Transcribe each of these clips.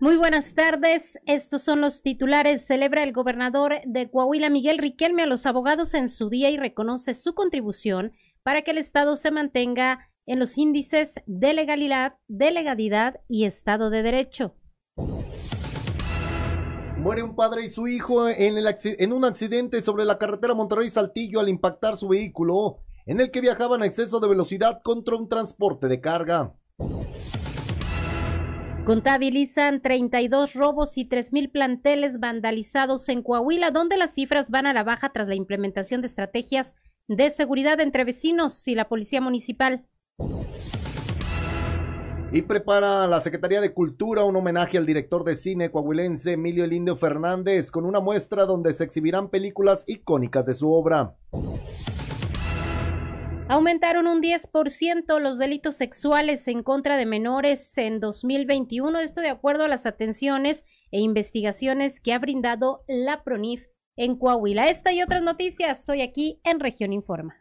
Muy buenas tardes. Estos son los titulares. Celebra el gobernador de Coahuila, Miguel Riquelme, a los abogados en su día y reconoce su contribución para que el Estado se mantenga en los índices de legalidad, de legalidad y Estado de Derecho. Muere un padre y su hijo en, en un accidente sobre la carretera Monterrey-Saltillo al impactar su vehículo, en el que viajaban a exceso de velocidad contra un transporte de carga. Contabilizan 32 robos y 3.000 planteles vandalizados en Coahuila, donde las cifras van a la baja tras la implementación de estrategias de seguridad entre vecinos y la policía municipal. Y prepara la Secretaría de Cultura un homenaje al director de cine coahuilense Emilio Elindio Fernández con una muestra donde se exhibirán películas icónicas de su obra. Aumentaron un 10% los delitos sexuales en contra de menores en 2021, esto de acuerdo a las atenciones e investigaciones que ha brindado la PRONIF en Coahuila. Esta y otras noticias, soy aquí en Región Informa.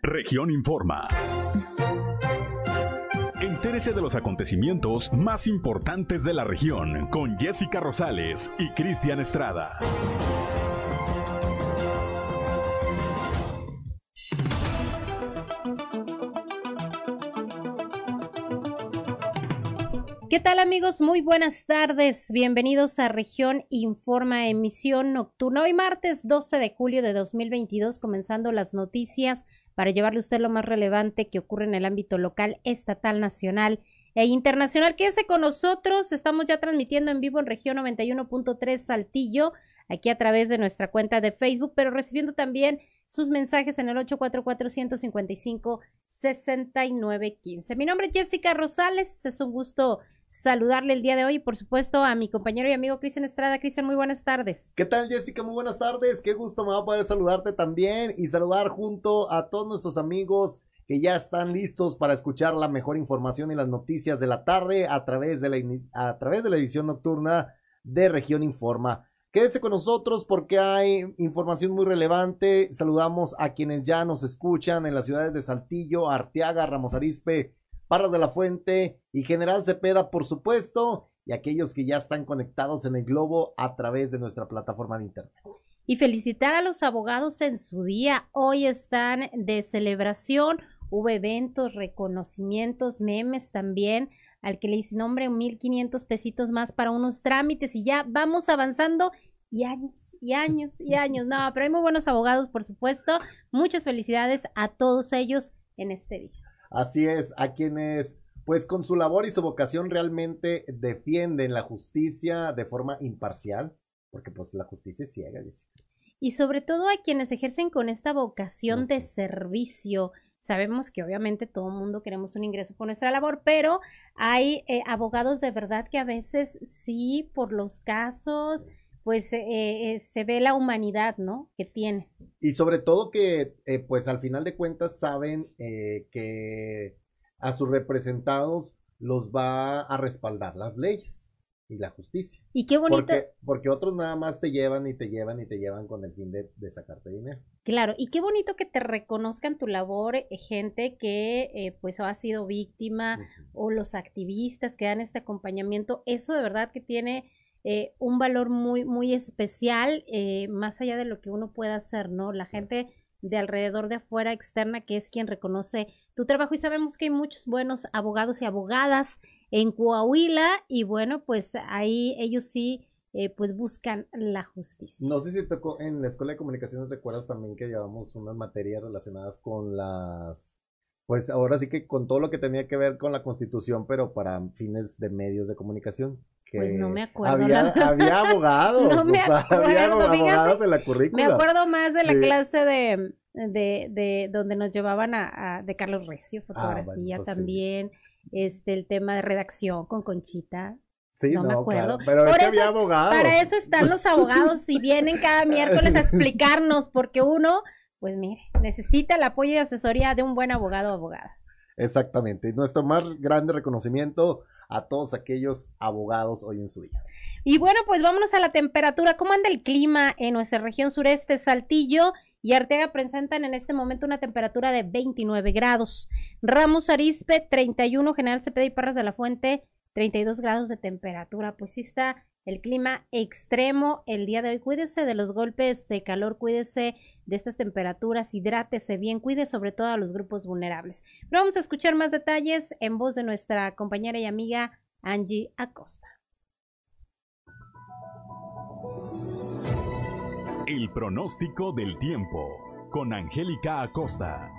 Región Informa. Entérese de los acontecimientos más importantes de la región con Jessica Rosales y Cristian Estrada. ¿Qué tal amigos? Muy buenas tardes. Bienvenidos a Región Informa, emisión nocturna. Hoy martes 12 de julio de 2022, comenzando las noticias para llevarle a usted lo más relevante que ocurre en el ámbito local, estatal, nacional e internacional. Quédese con nosotros. Estamos ya transmitiendo en vivo en región 91.3 Saltillo, aquí a través de nuestra cuenta de Facebook, pero recibiendo también sus mensajes en el 844-155-6915. Mi nombre es Jessica Rosales. Es un gusto saludarle el día de hoy y por supuesto a mi compañero y amigo Cristian Estrada. Cristian, muy buenas tardes. ¿Qué tal Jessica? Muy buenas tardes. Qué gusto me va a poder saludarte también y saludar junto a todos nuestros amigos que ya están listos para escuchar la mejor información y las noticias de la tarde a través de la, a través de la edición nocturna de Región Informa. Quédese con nosotros porque hay información muy relevante. Saludamos a quienes ya nos escuchan en las ciudades de Saltillo, Arteaga, Ramos Arispe, Parras de la Fuente y General Cepeda, por supuesto, y aquellos que ya están conectados en el globo a través de nuestra plataforma de internet. Y felicitar a los abogados en su día. Hoy están de celebración. Hubo eventos, reconocimientos, memes también, al que le hice nombre 1500 pesitos más para unos trámites y ya vamos avanzando y años y años y años. No, pero hay muy buenos abogados, por supuesto. Muchas felicidades a todos ellos en este día. Así es, a quienes pues con su labor y su vocación realmente defienden la justicia de forma imparcial, porque pues la justicia es ciega. Y sobre todo a quienes ejercen con esta vocación de servicio. Sabemos que obviamente todo el mundo queremos un ingreso por nuestra labor, pero hay eh, abogados de verdad que a veces sí, por los casos, pues eh, eh, se ve la humanidad, ¿no? Que tiene. Y sobre todo que, eh, pues al final de cuentas saben que a sus representados los va a respaldar las leyes y la justicia. Y qué bonito. Porque, porque, otros nada más te llevan y te llevan y te llevan con el fin de, sacarte dinero. Claro, y qué bonito que te reconozcan tu labor, gente que pues ha sido víctima o los activistas que dan este acompañamiento. Eso de verdad que tiene eh, un valor muy, muy especial, eh, más allá de lo que uno pueda hacer, ¿no? La gente de alrededor de afuera externa que es quien reconoce tu trabajo y sabemos que hay muchos buenos abogados y abogadas en Coahuila y bueno, pues ahí ellos sí eh, pues buscan la justicia. No sé si tocó en la Escuela de Comunicaciones, recuerdas también que llevamos unas materias relacionadas con las, pues ahora sí que con todo lo que tenía que ver con la constitución, pero para fines de medios de comunicación pues no me acuerdo. Había, había abogados, no me acuerdo, había abogados en la currícula. Me acuerdo más de la clase de, de, de, donde nos llevaban a, de Carlos Recio, ah, fotografía pues también, este, el tema de redacción con Conchita. Sí, no, me acuerdo. pero es que había abogados. Para eso están los abogados y vienen cada miércoles a explicarnos, porque uno, pues mire, necesita el apoyo y asesoría de un buen abogado o abogada. Exactamente. Nuestro más grande reconocimiento a todos aquellos abogados hoy en su día. Y bueno, pues vámonos a la temperatura. ¿Cómo anda el clima en nuestra región sureste, Saltillo? y Arteaga presentan en este momento una temperatura de 29 grados. Ramos Arispe 31, General Cepeda y Parras de la Fuente 32 grados de temperatura. Pues sí está el clima extremo el día de hoy. Cuídese de los golpes de calor, cuídese de estas temperaturas, hidrátese bien, cuide sobre todo a los grupos vulnerables. Pero vamos a escuchar más detalles en voz de nuestra compañera y amiga Angie Acosta. El pronóstico del tiempo con Angélica Acosta.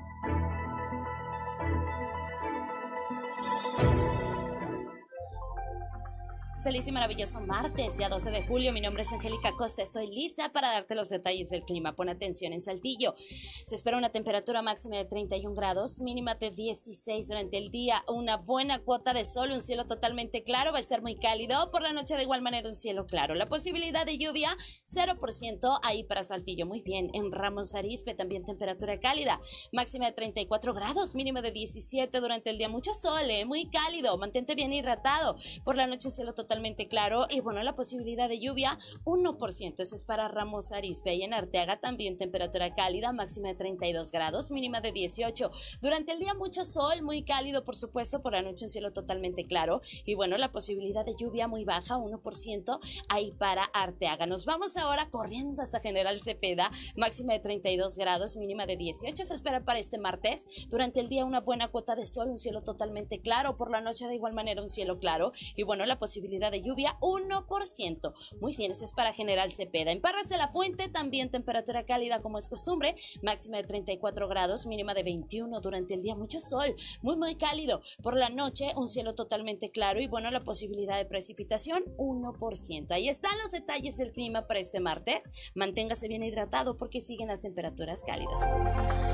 Feliz y maravilloso martes, ya 12 de julio. Mi nombre es Angélica Costa. Estoy lista para darte los detalles del clima. Pon atención en Saltillo. Se espera una temperatura máxima de 31 grados, mínima de 16 durante el día. Una buena cuota de sol, un cielo totalmente claro. Va a ser muy cálido. Por la noche, de igual manera, un cielo claro. La posibilidad de lluvia, 0% ahí para Saltillo. Muy bien. En Ramos Arispe, también temperatura cálida. Máxima de 34 grados, mínima de 17 durante el día. Mucho sol, ¿eh? muy cálido. Mantente bien hidratado. Por la noche, cielo totalmente totalmente claro y bueno, la posibilidad de lluvia 1%, eso es para Ramos Arispe y en Arteaga también temperatura cálida, máxima de 32 grados, mínima de 18. Durante el día mucho sol, muy cálido por supuesto, por la noche un cielo totalmente claro y bueno, la posibilidad de lluvia muy baja, 1% ahí para Arteaga. Nos vamos ahora corriendo hasta General Cepeda, máxima de 32 grados, mínima de 18. Se espera para este martes. Durante el día una buena cuota de sol, un cielo totalmente claro, por la noche de igual manera un cielo claro y bueno, la posibilidad de lluvia 1%. Muy bien, eso es para General Cepeda. En Parras de la Fuente también temperatura cálida como es costumbre, máxima de 34 grados, mínima de 21 durante el día, mucho sol, muy muy cálido. Por la noche un cielo totalmente claro y bueno, la posibilidad de precipitación 1%. Ahí están los detalles del clima para este martes. Manténgase bien hidratado porque siguen las temperaturas cálidas.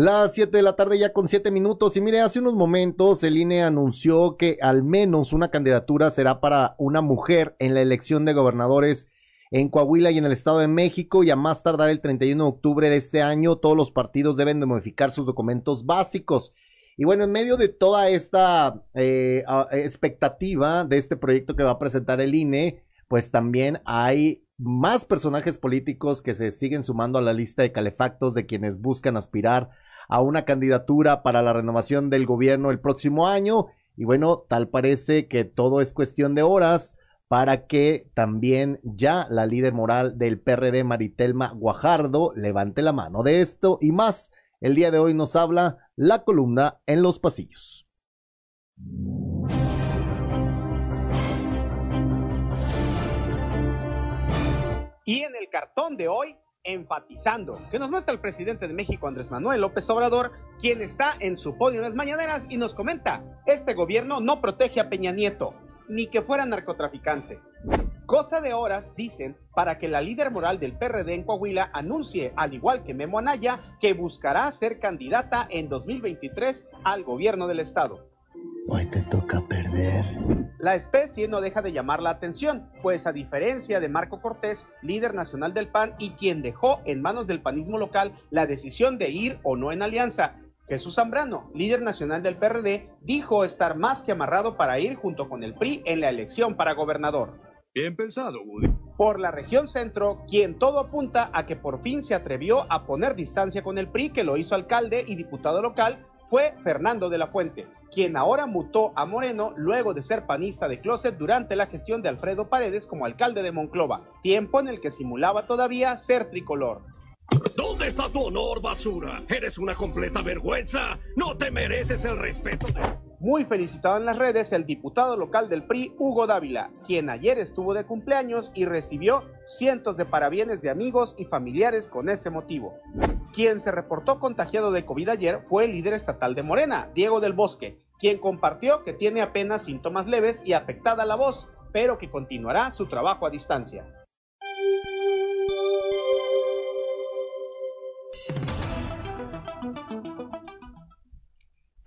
Las 7 de la tarde ya con 7 minutos y mire, hace unos momentos el INE anunció que al menos una candidatura será para una mujer en la elección de gobernadores en Coahuila y en el Estado de México y a más tardar el 31 de octubre de este año todos los partidos deben de modificar sus documentos básicos. Y bueno, en medio de toda esta eh, expectativa de este proyecto que va a presentar el INE, pues también hay más personajes políticos que se siguen sumando a la lista de calefactos de quienes buscan aspirar a una candidatura para la renovación del gobierno el próximo año. Y bueno, tal parece que todo es cuestión de horas para que también ya la líder moral del PRD, Maritelma Guajardo, levante la mano de esto y más. El día de hoy nos habla la columna en los pasillos. Y en el cartón de hoy, enfatizando, que nos muestra el presidente de México, Andrés Manuel López Obrador, quien está en su podio en las mañaneras y nos comenta, este gobierno no protege a Peña Nieto, ni que fuera narcotraficante. Cosa de horas, dicen, para que la líder moral del PRD en Coahuila anuncie, al igual que Memo Anaya, que buscará ser candidata en 2023 al gobierno del estado. Hoy te toca perder. La especie no deja de llamar la atención, pues a diferencia de Marco Cortés, líder nacional del PAN y quien dejó en manos del panismo local la decisión de ir o no en alianza, Jesús Zambrano, líder nacional del PRD, dijo estar más que amarrado para ir junto con el PRI en la elección para gobernador. Bien pensado, Woody. Por la región centro, quien todo apunta a que por fin se atrevió a poner distancia con el PRI, que lo hizo alcalde y diputado local, fue Fernando de la Fuente, quien ahora mutó a Moreno luego de ser panista de closet durante la gestión de Alfredo Paredes como alcalde de Monclova, tiempo en el que simulaba todavía ser tricolor. ¿Dónde está tu honor, basura? Eres una completa vergüenza. No te mereces el respeto. Muy felicitado en las redes el diputado local del PRI, Hugo Dávila, quien ayer estuvo de cumpleaños y recibió cientos de parabienes de amigos y familiares con ese motivo. Quien se reportó contagiado de COVID ayer fue el líder estatal de Morena, Diego del Bosque, quien compartió que tiene apenas síntomas leves y afectada la voz, pero que continuará su trabajo a distancia.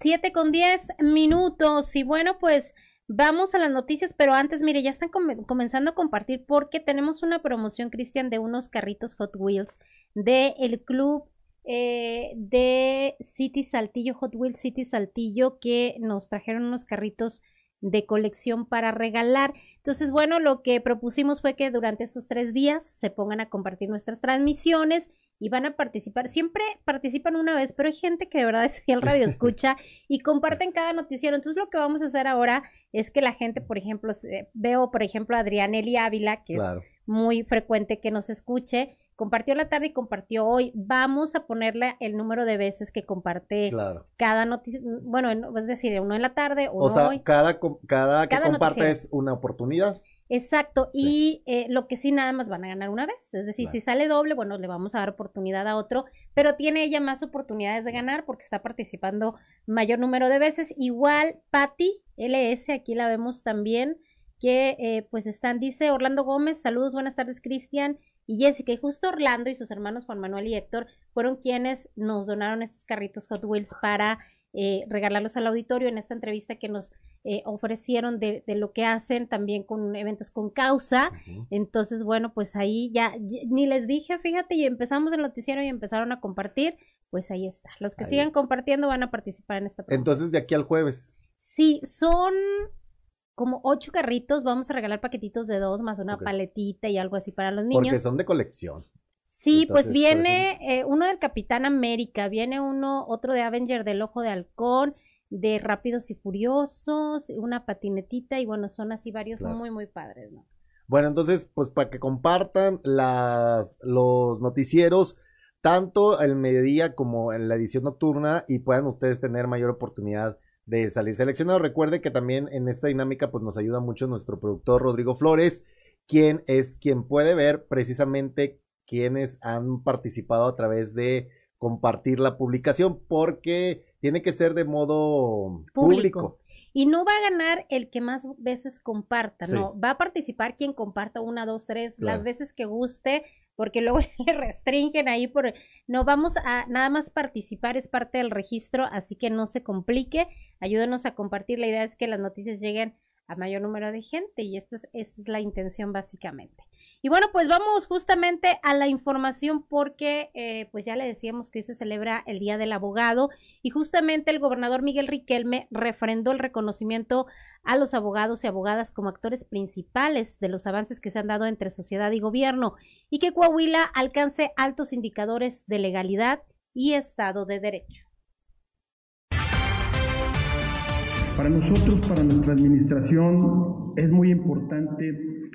Siete con diez minutos. Y bueno pues vamos a las noticias, pero antes mire ya están comenzando a compartir porque tenemos una promoción Cristian de unos carritos Hot Wheels de el club eh, de City Saltillo, Hot Wheels City Saltillo, que nos trajeron unos carritos de colección para regalar. Entonces, bueno, lo que propusimos fue que durante estos tres días se pongan a compartir nuestras transmisiones y van a participar. Siempre participan una vez, pero hay gente que de verdad es fiel radio escucha y comparten cada noticiero. Entonces, lo que vamos a hacer ahora es que la gente, por ejemplo, veo, por ejemplo, a Adrianeli Ávila, que es muy frecuente que nos escuche, compartió la tarde y compartió hoy. Vamos a ponerle el número de veces que comparte cada noticia. Bueno, es decir, uno en la tarde, uno o sea, hoy. Cada, cada, que comparte es una oportunidad. Exacto, y eh, lo que sí nada más van a ganar una vez, es decir, si sale doble, bueno, le vamos a dar oportunidad a otro, pero tiene ella más oportunidades de ganar porque está participando mayor número de veces. Igual, Patty LS, aquí la vemos también, que eh, pues están, dice Orlando Gómez, saludos, buenas tardes, Cristian y Jessica. Y justo Orlando y sus hermanos Juan Manuel y Héctor fueron quienes nos donaron estos carritos Hot Wheels para eh, regalarlos al auditorio en esta entrevista que nos eh, ofrecieron de, lo que hacen también con eventos con causa. Entonces, bueno, pues ahí ya ni les dije, fíjate, y empezamos el noticiero y empezaron a compartir, pues ahí está. Los que sigan compartiendo van a participar en esta. Entonces, de aquí al jueves. Sí, son como ocho carritos, vamos a regalar paquetitos de dos más una paletita y algo así para los niños. Porque son de colección. Sí, pues viene eh, uno del Capitán América, viene uno, otro de Avenger del Ojo de Halcón, de Rápidos y Furiosos, una patinetita y bueno, son así varios muy, muy padres, ¿no? Bueno, entonces, pues para que compartan las, los noticieros, tanto el mediodía como en la edición nocturna y puedan ustedes tener mayor oportunidad de salir seleccionado. Recuerde que también en esta dinámica pues nos ayuda mucho nuestro productor Rodrigo Flores, quien es quien puede ver precisamente quienes han participado a través de compartir la publicación porque tiene que ser de modo público. Y no va a ganar el que más veces comparta, no, va a participar quien comparta una, dos, tres, las veces que guste, porque luego le restringen ahí por, no vamos a nada más participar, es parte del registro, así que no se complique, ayúdenos a compartir, la idea es que las noticias lleguen a mayor número de gente y esta es, esta es la intención básicamente. Y bueno, pues vamos justamente a la información porque eh, pues ya le decíamos que hoy se celebra el Día del Abogado y justamente el gobernador Miguel Riquelme refrendó el reconocimiento a los abogados y abogadas como actores principales de los avances que se han dado entre sociedad y gobierno y que Coahuila alcance altos indicadores de legalidad y Estado de Derecho. Para nosotros, para nuestra administración, es muy importante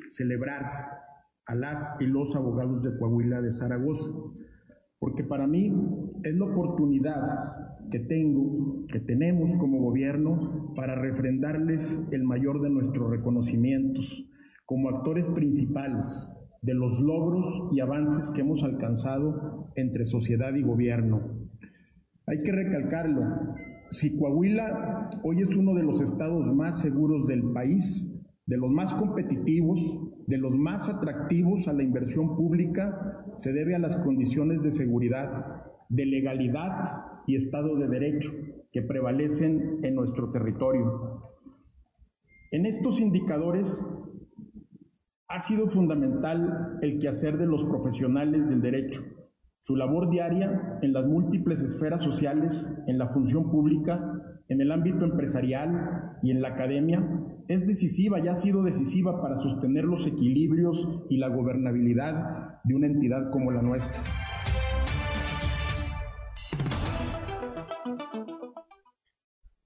celebrar a las y los abogados de Coahuila de Zaragoza, porque para mí es la oportunidad que tengo, que tenemos como gobierno para refrendarles el mayor de nuestros reconocimientos como actores principales de los logros y avances que hemos alcanzado entre sociedad y gobierno. Hay que recalcarlo, si Coahuila hoy es uno de los estados más seguros del país, de los más competitivos, de los más atractivos a la inversión pública, se debe a las condiciones de seguridad, de legalidad y Estado de Derecho que prevalecen en nuestro territorio. En estos indicadores ha sido fundamental el quehacer de los profesionales del derecho, su labor diaria en las múltiples esferas sociales, en la función pública, en el ámbito empresarial y en la academia, es decisiva y ha sido decisiva para sostener los equilibrios y la gobernabilidad de una entidad como la nuestra.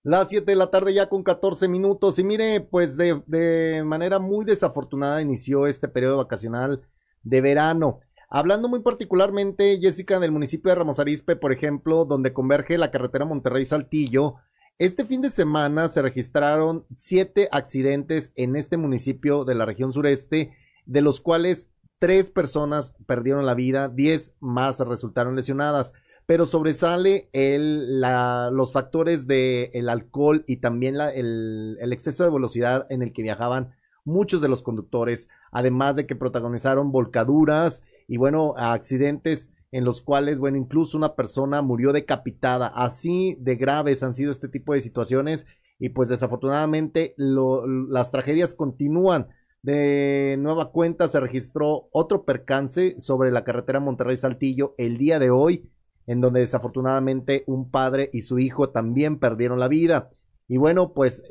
Las 7 de la tarde ya con 14 minutos y mire, pues de, manera muy desafortunada inició este periodo vacacional de verano. Hablando muy particularmente, Jessica, del municipio de Ramos Arizpe, por ejemplo, donde converge la carretera Monterrey-Saltillo, este fin de semana se registraron siete accidentes en este municipio de la región sureste, de los cuales tres personas perdieron la vida, diez más resultaron lesionadas. Pero sobresale el, los factores del el alcohol y también el, el exceso de velocidad en el que viajaban muchos de los conductores, además de que protagonizaron volcaduras y bueno, accidentes en los cuales, bueno, incluso una persona murió decapitada. Así de graves han sido este tipo de situaciones y pues desafortunadamente las tragedias continúan. De nueva cuenta se registró otro percance sobre la carretera Monterrey-Saltillo el día de hoy, en donde desafortunadamente un padre y su hijo también perdieron la vida. Y bueno, pues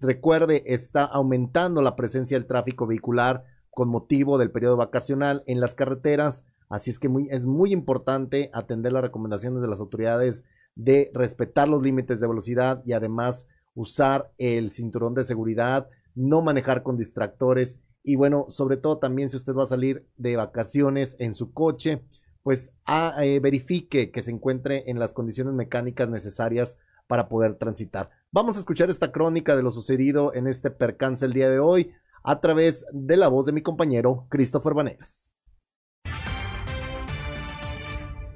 recuerde, está aumentando la presencia del tráfico vehicular con motivo del periodo vacacional en las carreteras. Así es que es muy importante atender las recomendaciones de las autoridades de respetar los límites de velocidad y además usar el cinturón de seguridad, no manejar con distractores y bueno, sobre todo también si usted va a salir de vacaciones en su coche, pues eh, verifique que se encuentre en las condiciones mecánicas necesarias para poder transitar. Vamos a escuchar esta crónica de lo sucedido en este percance el día de hoy a través de la voz de mi compañero Christopher Vanegas.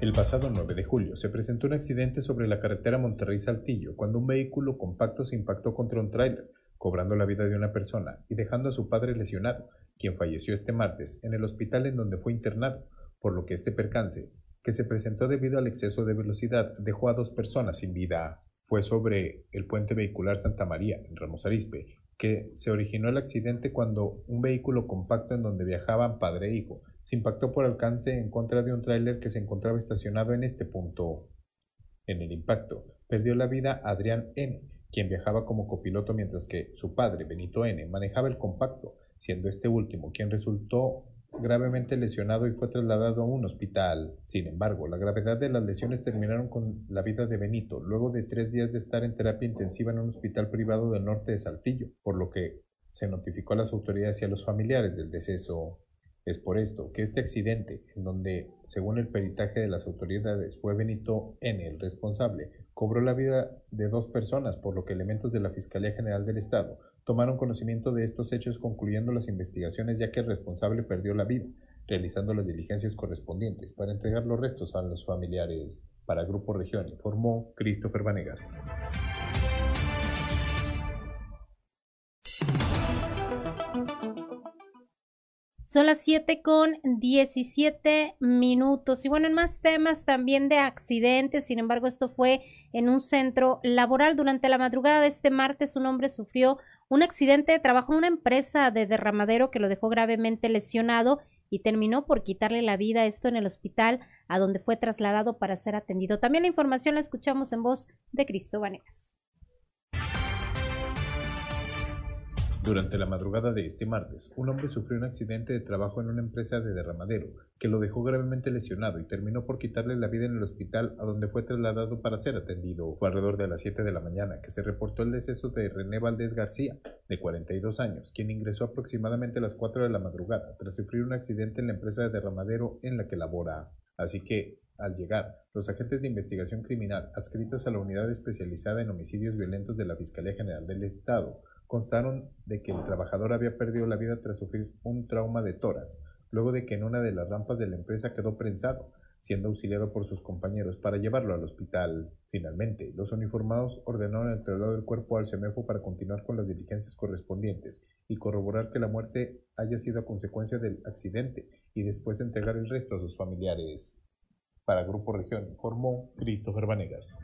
El pasado 9 de julio se presentó un accidente sobre la carretera Monterrey-Saltillo cuando un vehículo compacto se impactó contra un tráiler, cobrando la vida de una persona y dejando a su padre lesionado, quien falleció este martes en el hospital en donde fue internado, por lo que este percance, que se presentó debido al exceso de velocidad, dejó a dos personas sin vida. Fue sobre el puente vehicular Santa María, en Ramos Arispe, que se originó el accidente cuando un vehículo compacto en donde viajaban padre e hijo se impactó por alcance en contra de un tráiler que se encontraba estacionado en este punto. En el impacto, perdió la vida Adrián N., quien viajaba como copiloto mientras que su padre, Benito N., manejaba el compacto, siendo este último quien resultó gravemente lesionado y fue trasladado a un hospital. Sin embargo, la gravedad de las lesiones terminaron con la vida de Benito, luego de tres días de estar en terapia intensiva en un hospital privado del norte de Saltillo, por lo que se notificó a las autoridades y a los familiares del deceso. Es por esto que este accidente, en donde, según el peritaje de las autoridades, fue Benito N. el responsable, cobró la vida de dos personas, por lo que elementos de la Fiscalía General del Estado tomaron conocimiento de estos hechos concluyendo las investigaciones ya que el responsable perdió la vida, realizando las diligencias correspondientes para entregar los restos a los familiares. Para Grupo Región informó Christopher Vanegas. Son las 7 con 17 minutos. Y bueno, en más temas también de accidentes, sin embargo, esto fue en un centro laboral. Durante la madrugada de este martes, un hombre sufrió un accidente de trabajo en una empresa de derramadero que lo dejó gravemente lesionado y terminó por quitarle la vida, esto en el hospital a donde fue trasladado para ser atendido. También la información la escuchamos en voz de Cristo Vanegas. Durante la madrugada de este martes, un hombre sufrió un accidente de trabajo en una empresa de derramadero que lo dejó gravemente lesionado y terminó por quitarle la vida en el hospital a donde fue trasladado para ser atendido. Alrededor de las 7 de la mañana que se reportó el deceso de René Valdés García, de 42 años, quien ingresó aproximadamente a las 4 de la madrugada tras sufrir un accidente en la empresa de derramadero en la que labora. Así que, al llegar, los agentes de investigación criminal adscritos a la unidad especializada en homicidios violentos de la Fiscalía General del Estado constaron de que el trabajador había perdido la vida tras sufrir un trauma de tórax, luego de que en una de las rampas de la empresa quedó prensado, siendo auxiliado por sus compañeros para llevarlo al hospital. Finalmente, los uniformados ordenaron el traslado del cuerpo al CEMEFO para continuar con las diligencias correspondientes y corroborar que la muerte haya sido a consecuencia del accidente y después entregar el resto a sus familiares. Para Grupo Región informó Christopher Vanegas.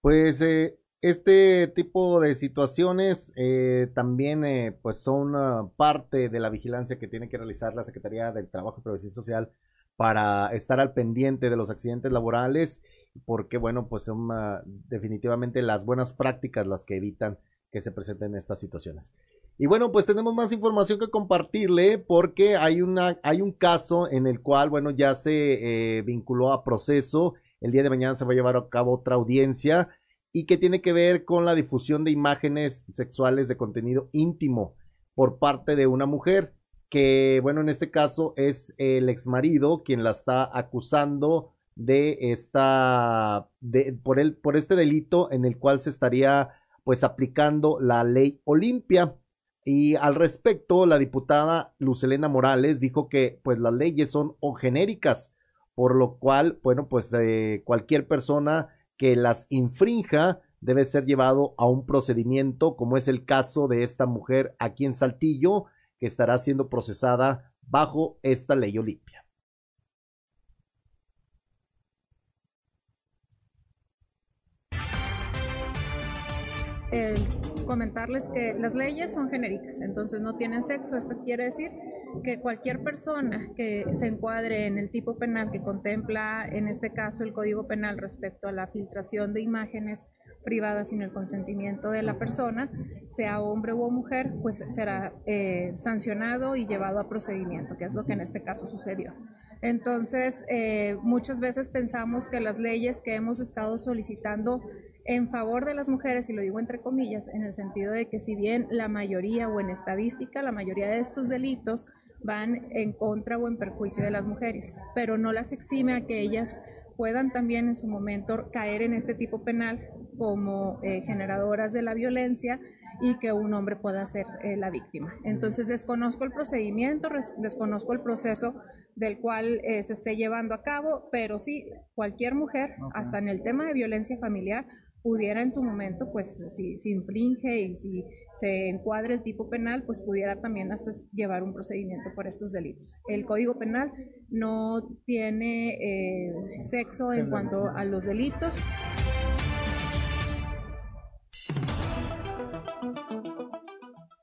Pues eh, este tipo de situaciones eh, también eh, pues son parte de la vigilancia que tiene que realizar la Secretaría del Trabajo y Previsión Social para estar al pendiente de los accidentes laborales, porque bueno, pues son ah, definitivamente las buenas prácticas las que evitan que se presenten estas situaciones. Y bueno, pues tenemos más información que compartirle porque hay, una, hay un caso en el cual, bueno, ya se vinculó a proceso el día de mañana se va a llevar a cabo otra audiencia y que tiene que ver con la difusión de imágenes sexuales de contenido íntimo por parte de una mujer que, bueno, en este caso es el ex marido quien la está acusando de esta, de, por, el, por este delito en el cual se estaría pues aplicando la ley Olimpia. Y al respecto, la diputada Lucelena Morales dijo que pues las leyes son genéricas, por lo cual, bueno, pues eh, cualquier persona que las infrinja debe ser llevado a un procedimiento, como es el caso de esta mujer aquí en Saltillo, que estará siendo procesada bajo esta ley Olimpia. comentarles que las leyes son genéricas, entonces no tienen sexo. Esto quiere decir que cualquier persona que se encuadre en el tipo penal que contempla, en este caso, el Código Penal respecto a la filtración de imágenes privadas sin el consentimiento de la persona, sea hombre o mujer, pues será eh, sancionado y llevado a procedimiento, que es lo que en este caso sucedió. Entonces, eh, muchas veces pensamos que las leyes que hemos estado solicitando en favor de las mujeres, y lo digo entre comillas, en el sentido de que si bien la mayoría o en estadística, la mayoría de estos delitos van en contra o en perjuicio de las mujeres, pero no las exime a que ellas puedan también en su momento caer en este tipo penal como eh, generadoras de la violencia y que un hombre pueda ser eh, la víctima. Entonces desconozco el procedimiento, desconozco el proceso del cual eh, se esté llevando a cabo, pero sí, cualquier mujer, hasta en el tema de violencia familiar, pudiera en su momento, pues si, si infringe y si se encuadre el tipo penal, pues pudiera también hasta llevar un procedimiento por estos delitos. El Código Penal no tiene eh, sexo en cuanto a los delitos.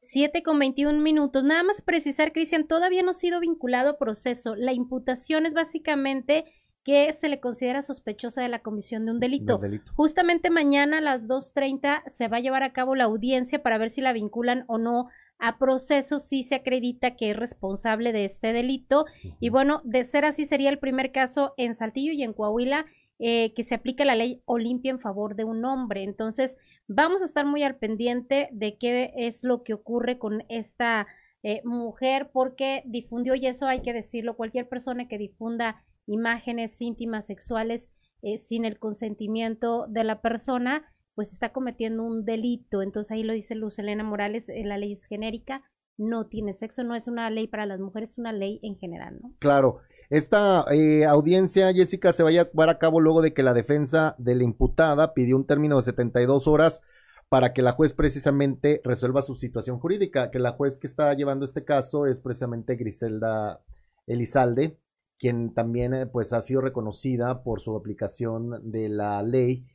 Siete con 21 minutos. Nada más precisar, Cristian, todavía no ha sido vinculado a proceso. La imputación es básicamente que se le considera sospechosa de la comisión de un delito. Justamente mañana a las 2.30 se va a llevar a cabo la audiencia para ver si la vinculan o no a proceso si se acredita que es responsable de este delito. Y bueno, de ser así sería el primer caso en Saltillo y en Coahuila eh, que se aplica la ley Olimpia en favor de un hombre. Entonces, vamos a estar muy al pendiente de qué es lo que ocurre con esta eh, mujer porque difundió, y eso hay que decirlo, cualquier persona que difunda imágenes íntimas sexuales eh, sin el consentimiento de la persona, pues está cometiendo un delito. Entonces ahí lo dice Luz Elena Morales, eh, la ley es genérica, no tiene sexo, no es una ley para las mujeres, es una ley en general, ¿no? Claro. Esta eh, audiencia, Jessica, se va a llevar a cabo luego de que la defensa de la imputada pidió un término de 72 horas para que la juez precisamente resuelva su situación jurídica, que la juez que está llevando este caso es precisamente Griselda Elizalde, quien también eh, pues ha sido reconocida por su aplicación de la ley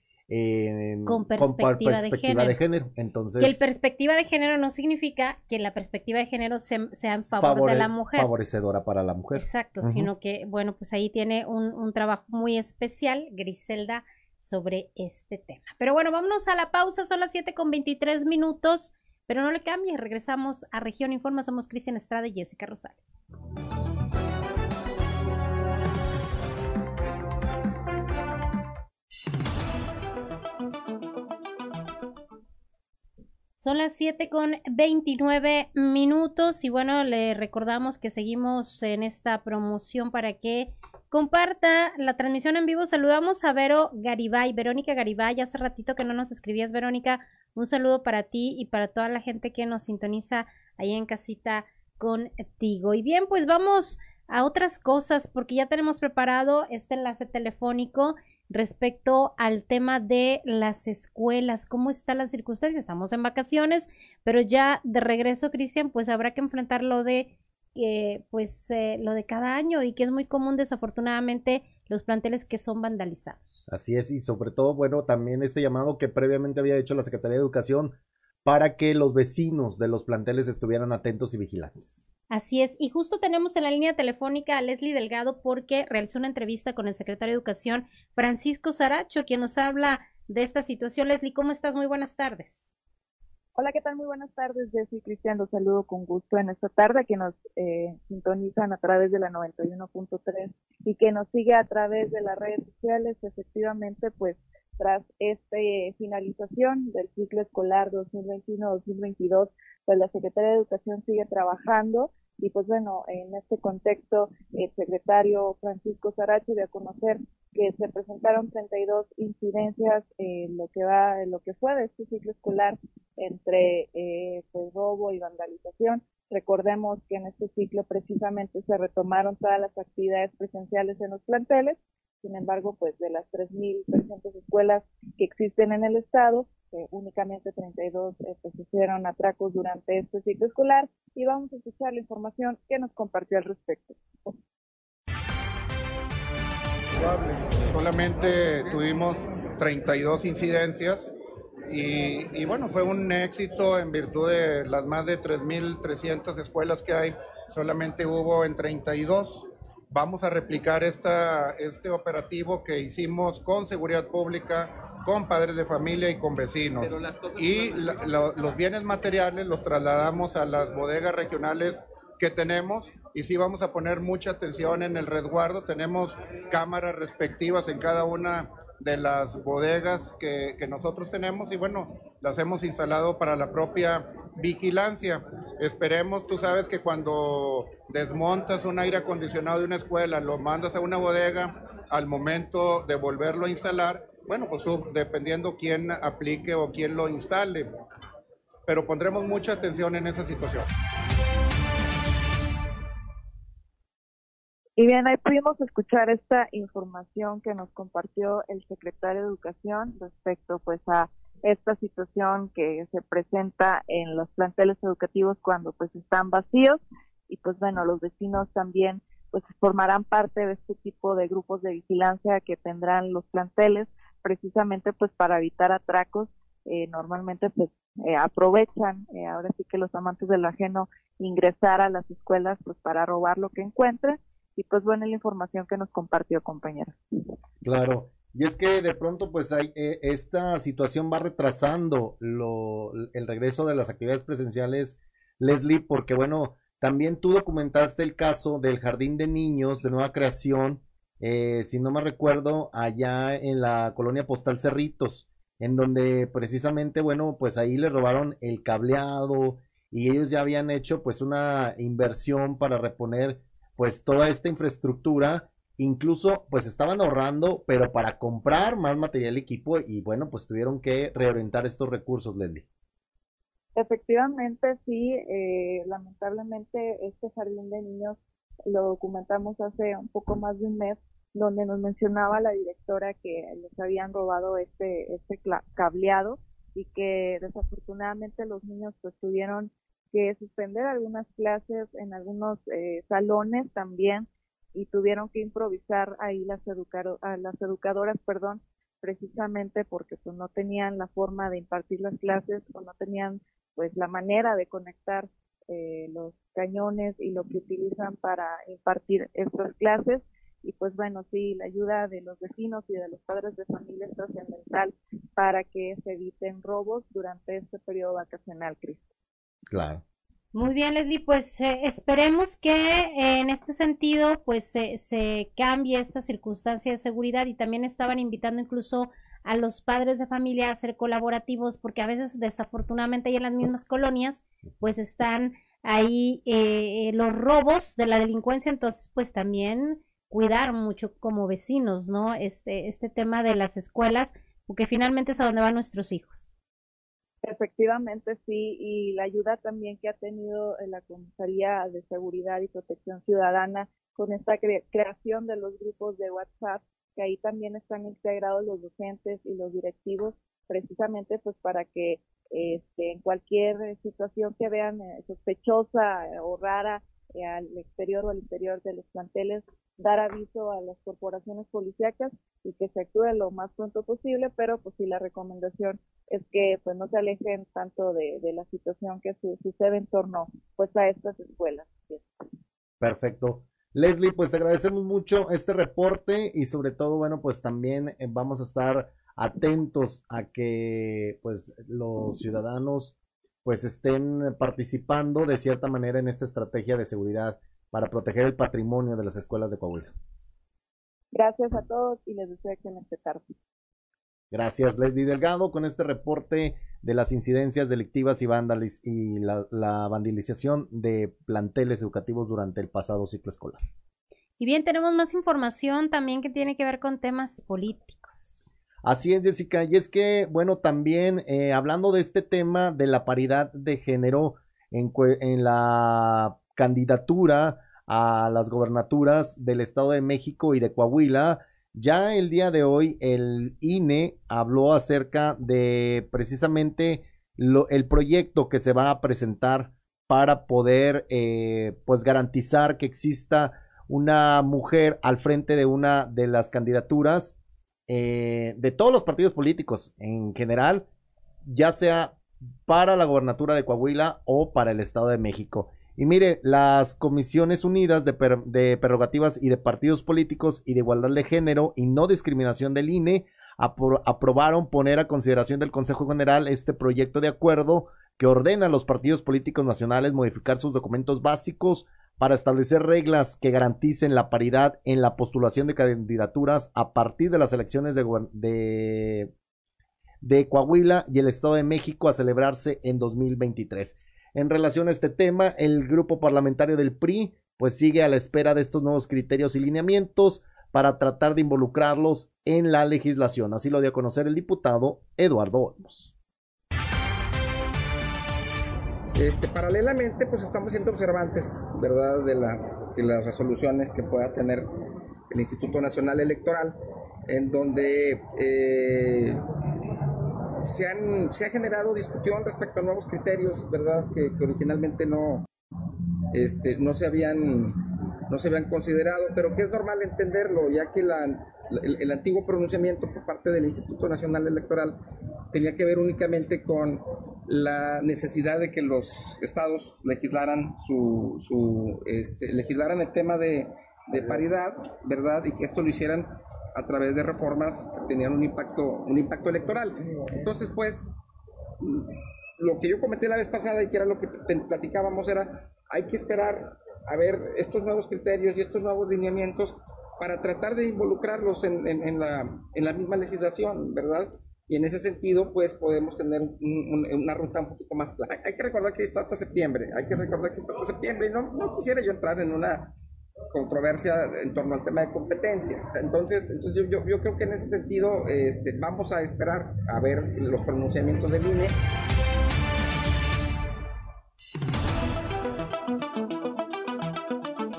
con perspectiva, de, género. Entonces, que el perspectiva de género no significa que la perspectiva de género sea en favor de la mujer. Favorecedora para la mujer. Exacto, sino que, bueno, pues ahí tiene un, un trabajo muy especial, Griselda, sobre este tema. Pero bueno, vámonos a la pausa, son las 7 con 23 minutos, pero no le cambie, regresamos a Región Informa, somos Cristian Estrada y Jessica Rosales. Son las 7 con 29 minutos y bueno, le recordamos que seguimos en esta promoción para que comparta la transmisión en vivo. Saludamos a Vero Garibay, Verónica Garibay, hace ratito que no nos escribías, Verónica, un saludo para ti y para toda la gente que nos sintoniza ahí en casita contigo. Y bien, pues vamos a otras cosas porque ya tenemos preparado este enlace telefónico respecto al tema de las escuelas, cómo están las circunstancias. Estamos en vacaciones, pero ya de regreso, Cristian, pues habrá que enfrentar lo de eh, pues eh, lo de cada año y que es muy común desafortunadamente los planteles que son vandalizados. Así es, y sobre todo, bueno, también este llamado que previamente había hecho la Secretaría de Educación para que los vecinos de los planteles estuvieran atentos y vigilantes. Así es, y justo tenemos en la línea telefónica a Leslie Delgado porque realizó una entrevista con el secretario de Educación, Francisco Saracho, quien nos habla de esta situación. Leslie, ¿cómo estás? Muy buenas tardes. Hola, ¿qué tal? Muy buenas tardes, Jessy Cristian. Los saludo con gusto en esta tarde que nos eh, sintonizan a través de la 91.3 y que nos sigue a través de las redes sociales. Efectivamente, pues tras esta finalización del ciclo escolar 2021-2022, pues la Secretaría de Educación sigue trabajando y pues bueno, en este contexto, el secretario Francisco Saracho dio a conocer que se presentaron 32 incidencias en lo que va, lo que fue de este ciclo escolar entre eh, pues robo y vandalización. Recordemos que en este ciclo precisamente se retomaron todas las actividades presenciales en los planteles sin embargo, pues de las 3.300 escuelas que existen en el estado, eh, únicamente 32 eh, pues, hicieron atracos durante este ciclo escolar y vamos a escuchar la información que nos compartió al respecto. Solamente tuvimos 32 incidencias y, y, bueno, fue un éxito en virtud de las más de 3.300 escuelas que hay solamente hubo en 32. Vamos a replicar esta, este operativo que hicimos con seguridad pública, con padres de familia y con vecinos. Y la- lo- los bienes materiales los trasladamos a las bodegas regionales que tenemos y sí vamos a poner mucha atención en el resguardo. Tenemos cámaras respectivas en cada una de las bodegas que, que nosotros tenemos y bueno, las hemos instalado para la propia vigilancia. Esperemos, tú sabes que cuando desmontas un aire acondicionado de una escuela, lo mandas a una bodega, al momento de volverlo a instalar, bueno, pues dependiendo quién aplique o quién lo instale, pero pondremos mucha atención en esa situación. Y bien, ahí pudimos escuchar esta información que nos compartió el secretario de Educación respecto pues a esta situación que se presenta en los planteles educativos cuando pues están vacíos. Y pues bueno, los vecinos también pues formarán parte de este tipo de grupos de vigilancia que tendrán los planteles precisamente pues para evitar atracos. Eh, normalmente pues eh, aprovechan eh, ahora sí que los amantes del ajeno ingresar a las escuelas pues para robar lo que encuentren y pues bueno la información que nos compartió compañeros. Claro. Y es que de pronto, pues hay, eh, esta situación va retrasando lo, el regreso de las actividades presenciales, Leslie, porque bueno, también tú documentaste el caso del Jardín de Niños de Nueva Creación, eh, si no me recuerdo, allá en la colonia postal Cerritos, en donde precisamente, bueno, pues ahí le robaron el cableado y ellos ya habían hecho pues una inversión para reponer pues toda esta infraestructura incluso pues estaban ahorrando, pero para comprar más material y equipo y bueno, pues tuvieron que reorientar estos recursos, Leslie. Efectivamente, sí, eh, lamentablemente este jardín de niños lo documentamos hace un poco más de un mes, donde nos mencionaba la directora que les habían robado este, este cableado y que desafortunadamente los niños pues tuvieron que suspender algunas clases en algunos eh, salones también y tuvieron que improvisar ahí las, a las educadoras, perdón, precisamente porque pues no tenían la forma de impartir las clases o no tenían pues la manera de conectar eh, los cañones y lo que utilizan para impartir estas clases y pues bueno sí la ayuda de los vecinos y de los padres de familia es trascendental para que se eviten robos durante este periodo vacacional Cris. Claro. Muy bien, Leslie, pues eh, esperemos que eh, en este sentido pues se, se cambie esta circunstancia de seguridad y también estaban invitando incluso a los padres de familia a ser colaborativos porque a veces desafortunadamente ahí en las mismas colonias pues están ahí eh, los robos de la delincuencia, entonces pues también cuidar mucho como vecinos, ¿no? Este, este tema de las escuelas, porque finalmente es a donde van nuestros hijos. Efectivamente, sí, y la ayuda también que ha tenido eh, la Comisaría de Seguridad y Protección Ciudadana con esta cre- creación de los grupos de WhatsApp, que ahí también están integrados los docentes y los directivos, precisamente pues para que este, en cualquier eh, situación que vean eh, sospechosa eh, o rara al exterior o al interior de los planteles, dar aviso a las corporaciones policíacas y que se actúe lo más pronto posible, pero pues sí la recomendación es que pues no se alejen tanto de, de la situación que su- sucede en torno pues a estas escuelas. Perfecto. Leslie, pues te agradecemos mucho este reporte y sobre todo, bueno, pues también vamos a estar atentos a que pues los ciudadanos pues estén participando de cierta manera en esta estrategia de seguridad para proteger el patrimonio de las escuelas de Coahuila. Gracias a todos y les deseo excelente tarde. Gracias, Leslie Delgado, con este reporte de las incidencias delictivas y, vandaliz- y la, la vandalización de planteles educativos durante el pasado ciclo escolar. Y bien, tenemos más información también que tiene que ver con temas políticos. Así es, Jessica. Y es que, bueno, también eh, hablando de este tema de la paridad de género en, la candidatura a las gobernaturas del Estado de México y de Coahuila, ya el día de hoy el INE habló acerca de precisamente lo- el proyecto que se va a presentar para poder eh, pues garantizar que exista una mujer al frente de una de las candidaturas eh, de todos los partidos políticos en general, ya sea para la gobernatura de Coahuila o para el Estado de México. Y mire, las Comisiones Unidas de, de, Prerrogativas y de Partidos Políticos y de Igualdad de Género y No Discriminación del INE aprobaron poner a consideración del Consejo General este proyecto de acuerdo que ordena a los partidos políticos nacionales modificar sus documentos básicos para establecer reglas que garanticen la paridad en la postulación de candidaturas a partir de las elecciones de, de, Coahuila y el Estado de México a celebrarse en 2023. En relación a este tema, el grupo parlamentario del PRI pues sigue a la espera de estos nuevos criterios y lineamientos para tratar de involucrarlos en la legislación. Así lo dio a conocer el diputado Eduardo Olmos. Este, paralelamente, pues estamos siendo observantes, ¿verdad?, de, la, de las resoluciones que pueda tener el Instituto Nacional Electoral, en donde eh, se, han, se ha generado discusión respecto a nuevos criterios, ¿verdad?, que, que originalmente no, este, no se habían no se habían considerado, pero que es normal entenderlo, ya que la, el, antiguo pronunciamiento por parte del Instituto Nacional Electoral tenía que ver únicamente con la necesidad de que los estados legislaran su, su este, legislaran el tema de, de, paridad, ¿verdad? Y que esto lo hicieran a través de reformas que tenían un impacto, un impacto electoral. Entonces, pues, lo que yo comenté la vez pasada y que era lo que platicábamos era, hay que esperar a ver estos nuevos criterios y estos nuevos lineamientos para tratar de involucrarlos en, en, la, en la misma legislación, ¿verdad? Y en ese sentido, pues podemos tener una ruta un poquito más clara. Hay, que recordar que está hasta septiembre, hay que recordar que está hasta septiembre y no, no quisiera yo entrar en una controversia en torno al tema de competencia. Entonces, entonces yo, yo, yo creo que en ese sentido este, vamos a esperar a ver los pronunciamientos del INE.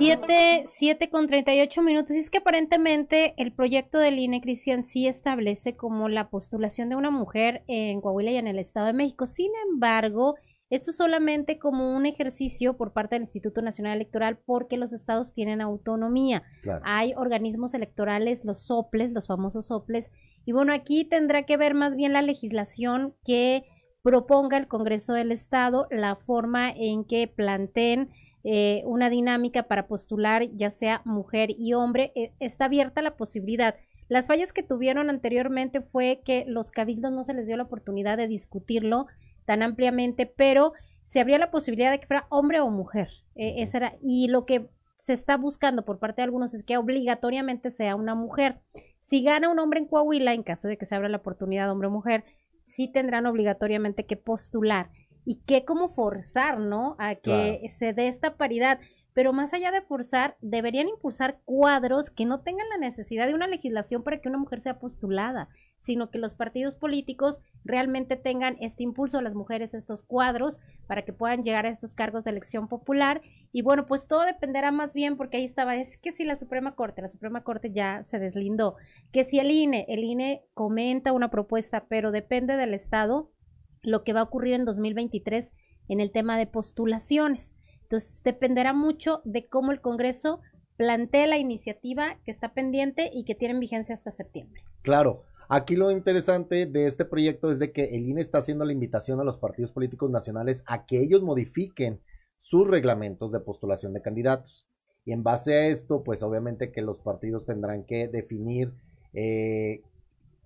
7, 7 con 38 minutos. Y es que aparentemente el proyecto del INE, Cristian, sí establece como la postulación de una mujer en Coahuila y en el Estado de México. Sin embargo, esto es solamente como un ejercicio por parte del Instituto Nacional Electoral porque los estados tienen autonomía. Hay organismos electorales, los soples, los famosos soples. Y bueno, aquí tendrá que ver más bien la legislación que proponga el Congreso del Estado, la forma en que planteen eh, una dinámica para postular ya sea mujer y hombre, eh, está abierta la posibilidad. Las fallas que tuvieron anteriormente fue que los cabildos no se les dio la oportunidad de discutirlo tan ampliamente, pero se abría la posibilidad de que fuera hombre o mujer. Eh, era, y lo que se está buscando por parte de algunos es que obligatoriamente sea una mujer. Si gana un hombre en Coahuila, en caso de que se abra la oportunidad hombre o mujer, sí tendrán obligatoriamente que postular y qué como forzar, ¿no? A que se dé esta paridad. Pero más allá de forzar, deberían impulsar cuadros que no tengan la necesidad de una legislación para que una mujer sea postulada, sino que los partidos políticos realmente tengan este impulso a las mujeres, estos cuadros, para que puedan llegar a estos cargos de elección popular. Y bueno, pues todo dependerá más bien, porque ahí estaba, es que si la Suprema Corte, la Suprema Corte ya se deslindó, que si el INE, el INE comenta una propuesta, pero depende del Estado, lo que va a ocurrir en 2023 en el tema de postulaciones. Entonces, dependerá mucho de cómo el Congreso plantee la iniciativa que está pendiente y que tiene vigencia hasta septiembre. Claro. Aquí lo interesante de este proyecto es de que el INE está haciendo la invitación a los partidos políticos nacionales a que ellos modifiquen sus reglamentos de postulación de candidatos. Y en base a esto, pues obviamente que los partidos tendrán que definir eh,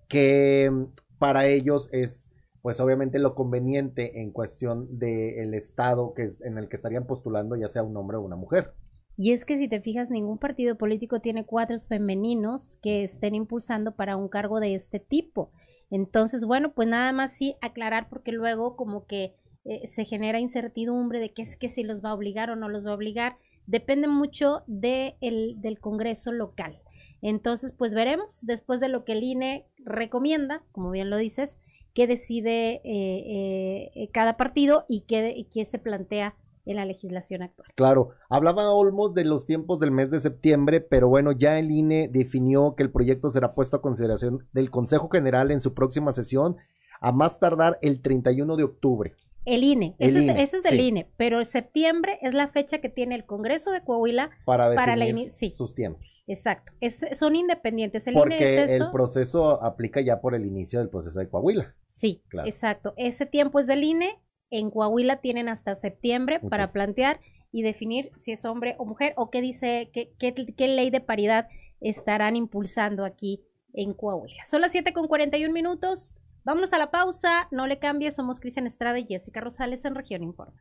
que para ellos es pues obviamente lo conveniente en cuestión del estado que, en el que estarían postulando, ya sea un hombre o una mujer. Y es que si te fijas, ningún partido político tiene cuadros femeninos que estén impulsando para un cargo de este tipo. Entonces, bueno, pues nada más sí aclarar porque luego como que eh, se genera incertidumbre de qué es que si los va a obligar o no los va a obligar. Depende mucho de el, del Congreso local. Entonces, pues veremos después de lo que el INE recomienda, como bien lo dices, qué decide eh, eh, cada partido y qué, qué se plantea en la legislación actual. Claro, hablaba Olmos de los tiempos del mes de septiembre, pero bueno, ya el INE definió que el proyecto será puesto a consideración del Consejo General en su próxima sesión, a más tardar el 31 de octubre. El INE, eso, Es, es, del INE, pero septiembre es la fecha que tiene el Congreso de Coahuila para, definir sus tiempos. Exacto, son independientes. El Porque el proceso aplica ya por el inicio del proceso de Coahuila. Sí, exacto. Ese tiempo es del INE. En Coahuila tienen hasta septiembre para plantear y definir si es hombre o mujer o qué dice, qué, qué, qué ley de paridad estarán impulsando aquí en Coahuila. Son las 7 con 41 minutos. Vámonos a la pausa. No le cambie. Somos Cristian Estrada y Jessica Rosales en Región Informa.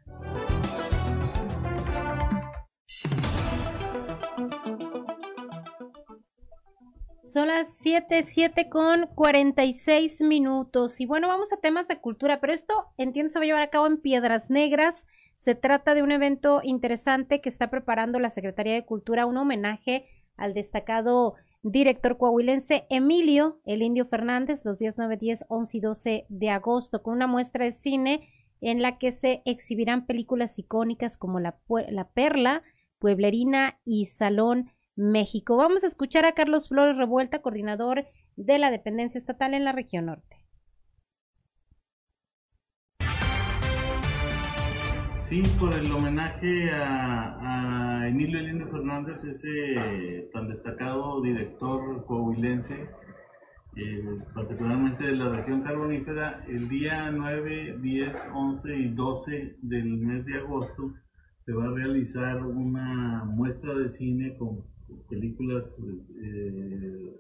Son las 7, 7 con 46 minutos. Y bueno, vamos a temas de cultura, pero esto entiendo se va a llevar a cabo en Piedras Negras. Se trata de un evento interesante que está preparando la Secretaría de Cultura, un homenaje al destacado director coahuilense Emilio El Indio Fernández los días 9, 10, 11 y 12 de agosto con una muestra de cine en la que se exhibirán películas icónicas como La, la Perla, Pueblerina y Salón México. Vamos a escuchar a Carlos Flores Revuelta, coordinador de la dependencia estatal en la región norte. Sí, por el homenaje a, Emilio Lindo Fernández, ese tan destacado director coahuilense, eh, particularmente de la región carbonífera, el día 9, 10, 11 y 12 del mes de agosto se va a realizar una muestra de cine con películas eh,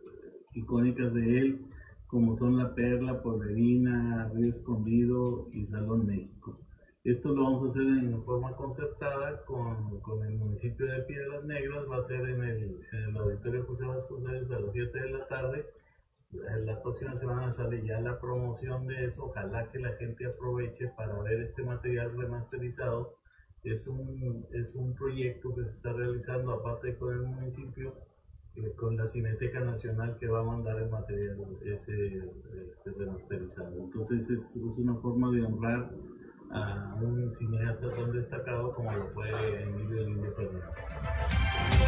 icónicas de él, como son La Perla, Polverina, Río Escondido y Salón México. Esto lo vamos a hacer en forma concertada con, con el municipio de Piedras Negras, va a ser en el, en el auditorio José Vasconcelos a las 7 de la tarde. La próxima semana sale ya la promoción de eso, ojalá que la gente aproveche para ver este material remasterizado. Es un, es un proyecto que se está realizando aparte con el municipio, eh, con la Cineteca Nacional que va a mandar el material ese, este remasterizado. Entonces es, es una forma de honrar a un cineasta tan destacado como lo fue Emilio Lindo Fernández.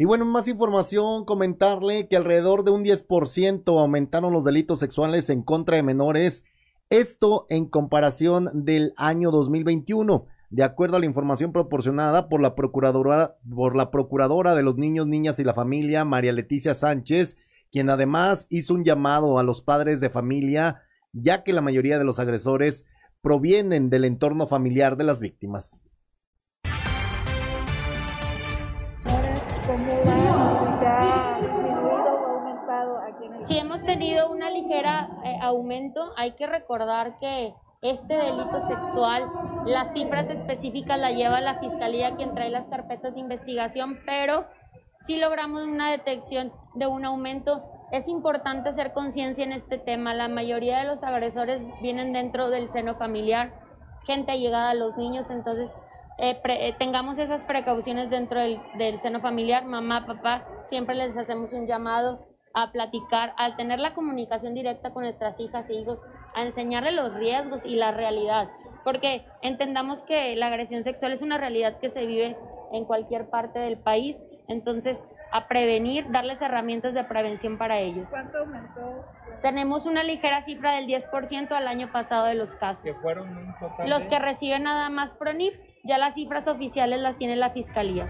Y bueno, más información, comentarle que alrededor de un 10% aumentaron los delitos sexuales en contra de menores, esto en comparación del año 2021. De acuerdo a la información proporcionada por la procuradora, por la procuradora de los niños, niñas y la familia, María Leticia Sánchez, quien además hizo un llamado a los padres de familia, ya que la mayoría de los agresores provienen del entorno familiar de las víctimas. Si hemos tenido una ligera eh, aumento, hay que recordar que este delito sexual, las cifras específicas la lleva la fiscalía quien trae las carpetas de investigación, pero si logramos una detección de un aumento. Es importante hacer conciencia en este tema. La mayoría de los agresores vienen dentro del seno familiar, gente llegada a los niños, entonces eh, eh, tengamos esas precauciones dentro del, del seno familiar. Mamá, papá, siempre les hacemos un llamado a platicar, al tener la comunicación directa con nuestras hijas e hijos, a enseñarles los riesgos y la realidad, porque entendamos que la agresión sexual es una realidad que se vive en cualquier parte del país entonces, a prevenir, darles herramientas de prevención para ellos. ¿Cuánto aumentó? Tenemos una ligera cifra del 10% al año pasado de los casos. ¿Que fueron un total Los que reciben nada más PRONIF, ya las cifras oficiales las tiene la Fiscalía.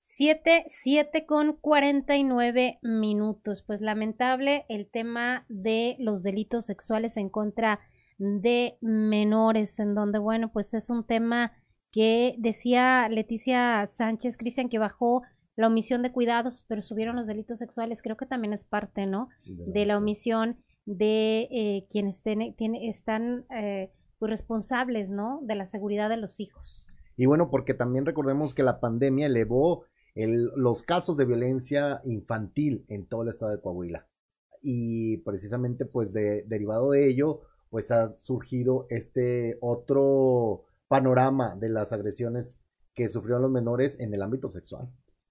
Siete, siete con cuarenta y nueve minutos. Pues lamentable el tema de los delitos sexuales en contra de menores, en donde, bueno, pues es un tema que decía Leticia Sánchez, Cristian, que bajó la omisión de cuidados, pero subieron los delitos sexuales. Creo que también es parte, ¿no? De la omisión de eh, quienes tiene, están eh, pues responsables, ¿no? De la seguridad de los hijos. Y bueno, porque también recordemos que la pandemia elevó el, los casos de violencia infantil en todo el estado de Coahuila. Y precisamente, pues, de, derivado de ello, pues ha surgido este otro panorama de las agresiones que sufrieron los menores en el ámbito sexual.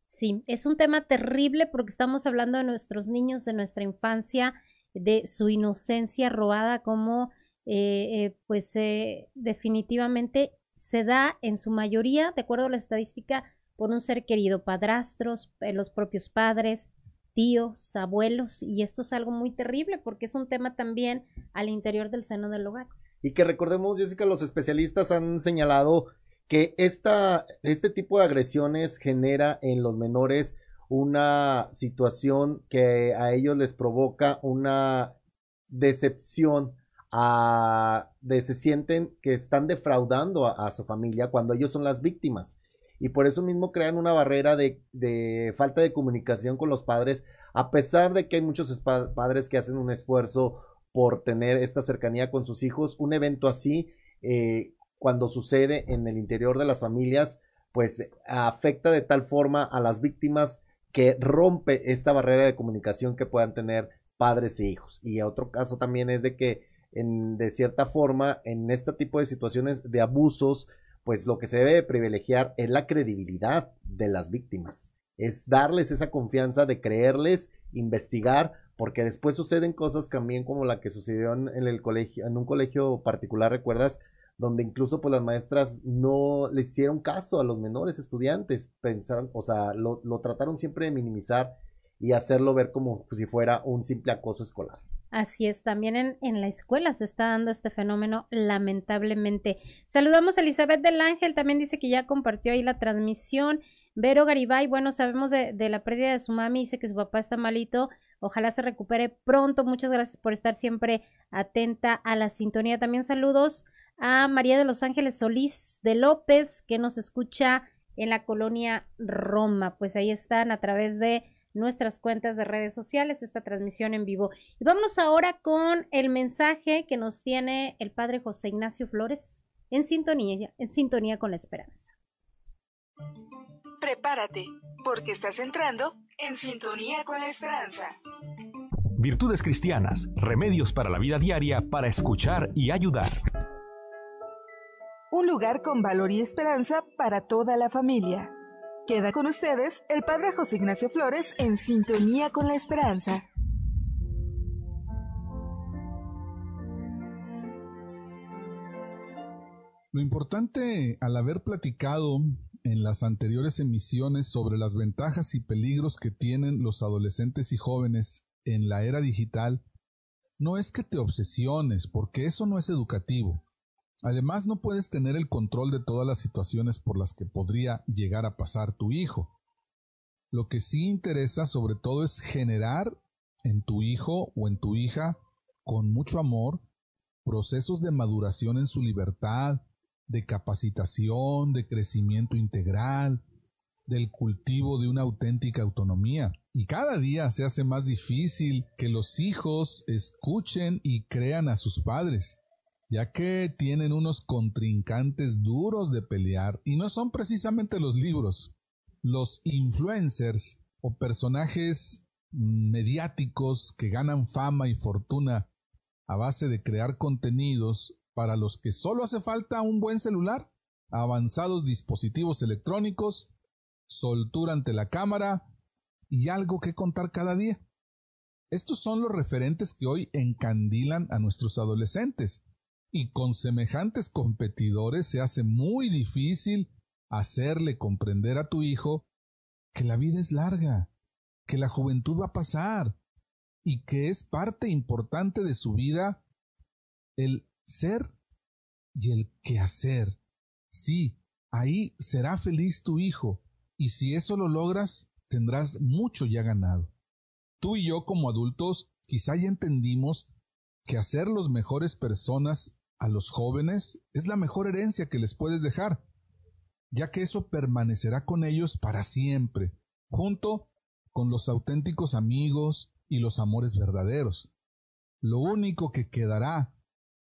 Sí, es un tema terrible porque estamos hablando de nuestros niños, de nuestra infancia, de su inocencia robada, como eh, eh, pues eh, definitivamente se da en su mayoría, de acuerdo a la estadística, por un ser querido, padrastros, los propios padres, tíos, abuelos, y esto es algo muy terrible porque es un tema también al interior del seno del hogar. Y que recordemos, Jessica, los especialistas han señalado que esta, este tipo de agresiones genera en los menores una situación que a ellos les provoca una decepción a, de se sienten que están defraudando a, su familia cuando ellos son las víctimas y por eso mismo crean una barrera de, de, falta de comunicación con los padres, a pesar de que hay muchos padres que hacen un esfuerzo por tener esta cercanía con sus hijos, un evento así, eh, cuando sucede en el interior de las familias, pues afecta de tal forma a las víctimas que rompe esta barrera de comunicación que puedan tener padres e hijos. Y otro caso también es de que en, de cierta forma en este tipo de situaciones de abusos, pues lo que se debe privilegiar es la credibilidad de las víctimas. Es darles esa confianza de creerles, investigar, porque después suceden cosas también como la que sucedió en, el colegio, en un colegio particular, ¿recuerdas? donde incluso pues las maestras no le hicieron caso a los menores estudiantes, pensaron, o sea, lo, lo trataron siempre de minimizar y hacerlo ver como si fuera un simple acoso escolar. Así es, también en, en, la escuela se está dando este fenómeno, lamentablemente. Saludamos a Elizabeth del Ángel, también dice que ya compartió ahí la transmisión. Vero Garibay, bueno, sabemos de, de la pérdida de su mami, dice que su papá está malito, ojalá se recupere pronto. Muchas gracias por estar siempre atenta a la sintonía. También saludos a María de los Ángeles Solís de López, que nos escucha en la colonia Roma. Pues ahí están a través de nuestras cuentas de redes sociales esta transmisión en vivo. Y vámonos ahora con el mensaje que nos tiene el padre José Ignacio Flores en sintonía, en sintonía con la esperanza. Prepárate, porque estás entrando en sintonía con la esperanza. Virtudes cristianas, remedios para la vida diaria para escuchar y ayudar un lugar con valor y esperanza para toda la familia. Queda con ustedes el Padre José Ignacio Flores en sintonía con la esperanza. Lo importante al haber platicado en las anteriores emisiones sobre las ventajas y peligros que tienen los adolescentes y jóvenes en la era digital, no es que te obsesiones, porque eso no es educativo. Además, no puedes tener el control de todas las situaciones por las que podría llegar a pasar tu hijo. Lo que sí interesa sobre todo es generar en tu hijo o en tu hija, con mucho amor, procesos de maduración en su libertad, de capacitación, de crecimiento integral, del cultivo de una auténtica autonomía. Y cada día se hace más difícil que los hijos escuchen y crean a sus padres ya que tienen unos contrincantes duros de pelear y no son precisamente los libros. Los influencers o personajes mediáticos que ganan fama y fortuna a base de crear contenidos para los que solo hace falta un buen celular, avanzados dispositivos electrónicos, soltura ante la cámara y algo que contar cada día. Estos son los referentes que hoy encandilan a nuestros adolescentes y con semejantes competidores se hace muy difícil hacerle comprender a tu hijo que la vida es larga, que la juventud va a pasar y que es parte importante de su vida el ser y el quehacer. Sí, ahí será feliz tu hijo y si eso lo logras tendrás mucho ya ganado. Tú y yo como adultos quizá ya entendimos que hacer los mejores personas a los jóvenes es la mejor herencia que les puedes dejar, ya que eso permanecerá con ellos para siempre, junto con los auténticos amigos y los amores verdaderos. Lo único que quedará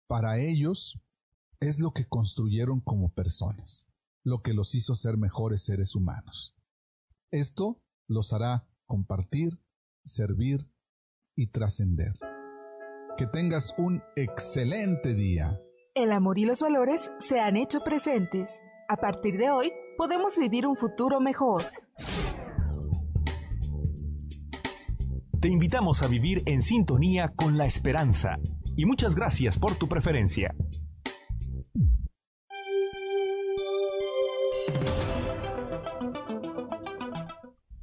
para ellos es lo que construyeron como personas, lo que los hizo ser mejores seres humanos. Esto los hará compartir, servir y trascender. Que tengas un excelente día. El amor y los valores se han hecho presentes. A partir de hoy, podemos vivir un futuro mejor. Te invitamos a vivir en sintonía con la esperanza y muchas gracias por tu preferencia.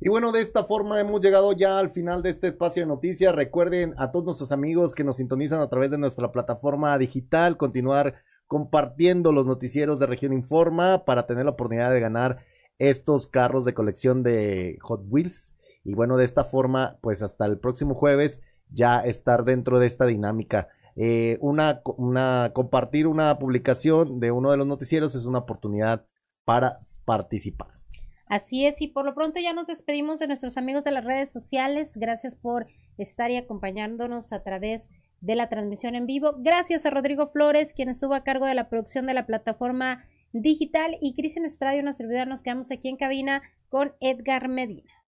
Y bueno, de esta forma hemos llegado ya al final de este espacio de noticias. Recuerden a todos nuestros amigos que nos sintonizan a través de nuestra plataforma digital, continuar compartiendo los noticieros de Región Informa para tener la oportunidad de ganar estos carros de colección de Hot Wheels. y bueno, de esta forma, pues hasta el próximo jueves ya estar dentro de esta dinámica. Eh, una, una, compartir una publicación de uno de los noticieros es una oportunidad para participar. Así es, y por lo pronto ya nos despedimos de nuestros amigos de las redes sociales. Gracias por estar y acompañándonos a través de la transmisión en vivo. Gracias a Rodrigo Flores, quien estuvo a cargo de la producción de la plataforma digital, y Cristian Estradio, una servidora. Nos quedamos aquí en cabina con Edgar Medina.